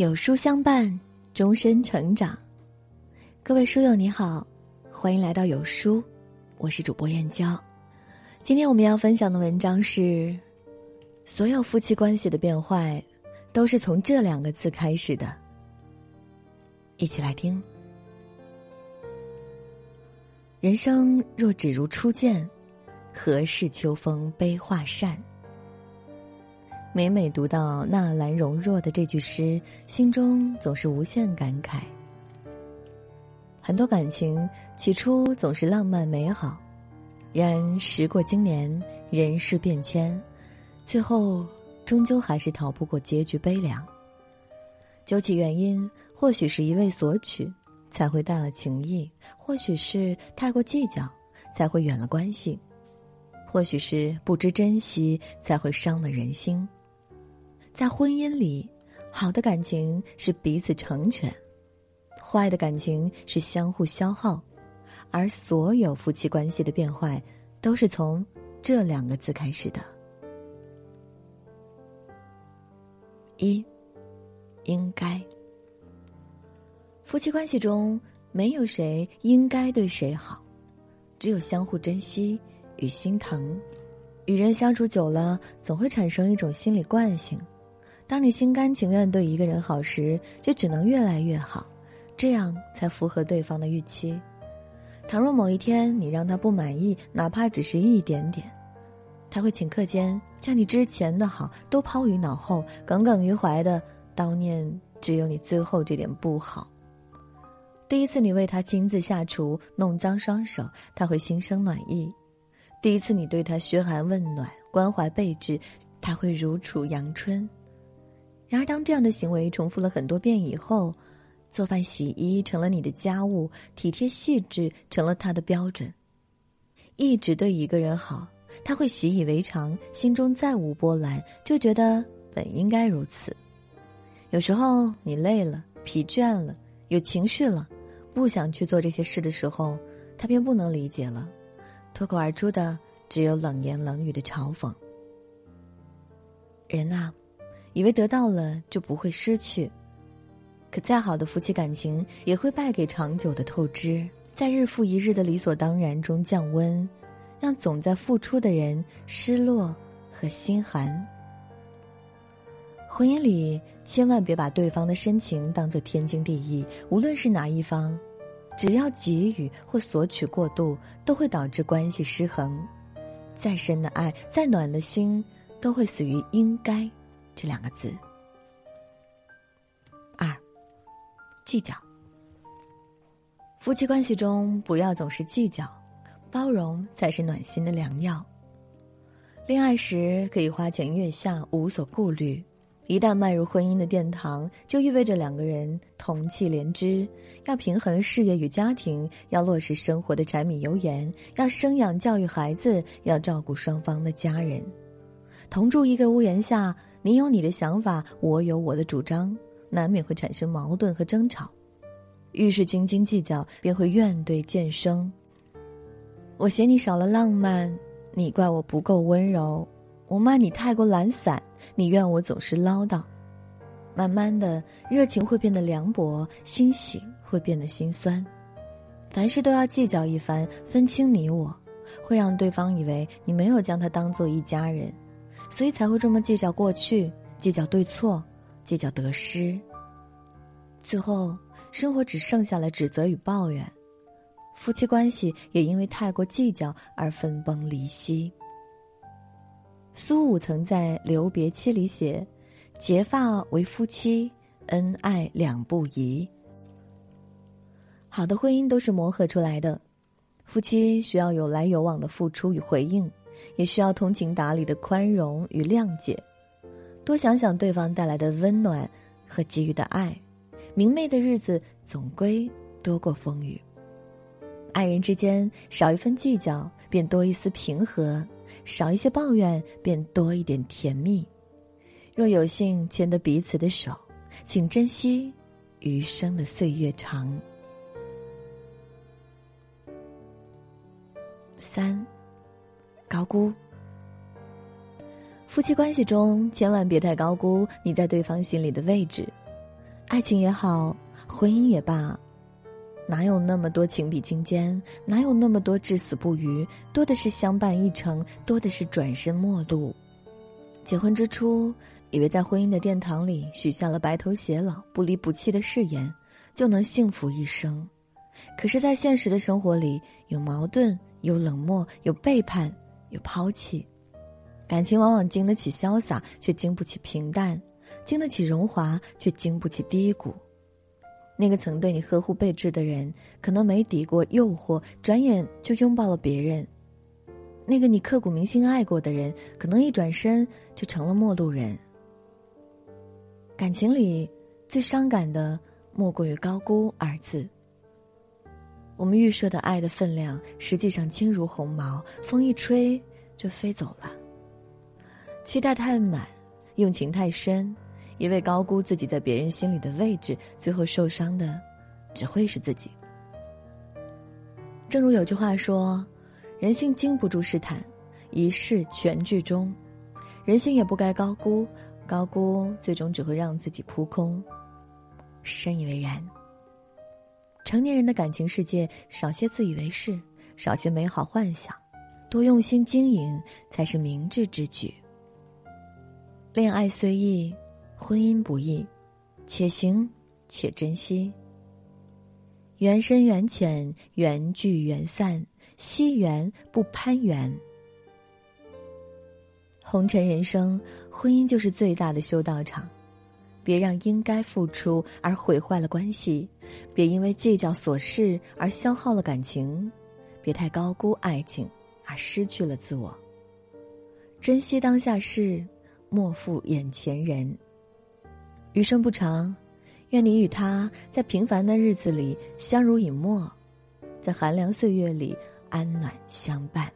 有书相伴，终身成长。各位书友你好，欢迎来到有书，我是主播燕娇。今天我们要分享的文章是：所有夫妻关系的变坏，都是从这两个字开始的。一起来听。人生若只如初见，何事秋风悲画扇？每每读到纳兰容若的这句诗，心中总是无限感慨。很多感情起初总是浪漫美好，然时过经年，人事变迁，最后终究还是逃不过结局悲凉。究其原因，或许是一味索取，才会淡了情谊；或许是太过计较，才会远了关系；或许是不知珍惜，才会伤了人心。在婚姻里，好的感情是彼此成全，坏的感情是相互消耗，而所有夫妻关系的变坏，都是从这两个字开始的。一，应该。夫妻关系中没有谁应该对谁好，只有相互珍惜与心疼。与人相处久了，总会产生一种心理惯性。当你心甘情愿对一个人好时，就只能越来越好，这样才符合对方的预期。倘若某一天你让他不满意，哪怕只是一点点，他会顷刻间将你之前的好都抛于脑后，耿耿于怀的叨念只有你最后这点不好。第一次你为他亲自下厨，弄脏双手，他会心生暖意；第一次你对他嘘寒问暖，关怀备至，他会如沐阳春。然而，当这样的行为重复了很多遍以后，做饭、洗衣成了你的家务，体贴细致成了他的标准。一直对一个人好，他会习以为常，心中再无波澜，就觉得本应该如此。有时候你累了、疲倦了、有情绪了，不想去做这些事的时候，他便不能理解了，脱口而出的只有冷言冷语的嘲讽。人呐。以为得到了就不会失去，可再好的夫妻感情也会败给长久的透支，在日复一日的理所当然中降温，让总在付出的人失落和心寒。婚姻里千万别把对方的深情当做天经地义，无论是哪一方，只要给予或索取过度，都会导致关系失衡。再深的爱，再暖的心，都会死于应该。这两个字。二，计较。夫妻关系中不要总是计较，包容才是暖心的良药。恋爱时可以花前月下，无所顾虑；一旦迈入婚姻的殿堂，就意味着两个人同气连枝，要平衡事业与家庭，要落实生活的柴米油盐，要生养教育孩子，要照顾双方的家人，同住一个屋檐下。你有你的想法，我有我的主张，难免会产生矛盾和争吵。遇事斤斤计较，便会怨怼渐生。我嫌你少了浪漫，你怪我不够温柔；我骂你太过懒散，你怨我总是唠叨。慢慢的，热情会变得凉薄，欣喜会变得心酸。凡事都要计较一番，分清你我，会让对方以为你没有将他当做一家人。所以才会这么计较过去，计较对错，计较得失。最后，生活只剩下了指责与抱怨，夫妻关系也因为太过计较而分崩离析。苏武曾在《留别妻》里写：“结发为夫妻，恩爱两不疑。”好的婚姻都是磨合出来的，夫妻需要有来有往的付出与回应。也需要通情达理的宽容与谅解，多想想对方带来的温暖和给予的爱，明媚的日子总归多过风雨。爱人之间少一份计较，便多一丝平和；少一些抱怨，便多一点甜蜜。若有幸牵得彼此的手，请珍惜余生的岁月长。三。高估，夫妻关系中千万别太高估你在对方心里的位置。爱情也好，婚姻也罢，哪有那么多情比金坚？哪有那么多至死不渝？多的是相伴一程，多的是转身陌路。结婚之初，以为在婚姻的殿堂里许下了白头偕老、不离不弃的誓言，就能幸福一生。可是，在现实的生活里，有矛盾，有冷漠，有背叛，有抛弃。感情往往经得起潇洒，却经不起平淡；经得起荣华，却经不起低谷。那个曾对你呵护备至的人，可能没抵过诱惑，转眼就拥抱了别人；那个你刻骨铭心爱过的人，可能一转身就成了陌路人。感情里最伤感的，莫过于“高估”二字。我们预设的爱的分量，实际上轻如鸿毛，风一吹就飞走了。期待太满，用情太深，一味高估自己在别人心里的位置，最后受伤的只会是自己。正如有句话说：“人性经不住试探，一试全剧终。”人心也不该高估，高估最终只会让自己扑空。深以为然。成年人的感情世界，少些自以为是，少些美好幻想，多用心经营，才是明智之举。恋爱虽易，婚姻不易，且行且珍惜。缘深缘浅，缘聚缘散，惜缘不攀缘。红尘人生，婚姻就是最大的修道场。别让应该付出而毁坏了关系，别因为计较琐事而消耗了感情，别太高估爱情而失去了自我。珍惜当下事。莫负眼前人。余生不长，愿你与他在平凡的日子里相濡以沫，在寒凉岁月里安暖相伴。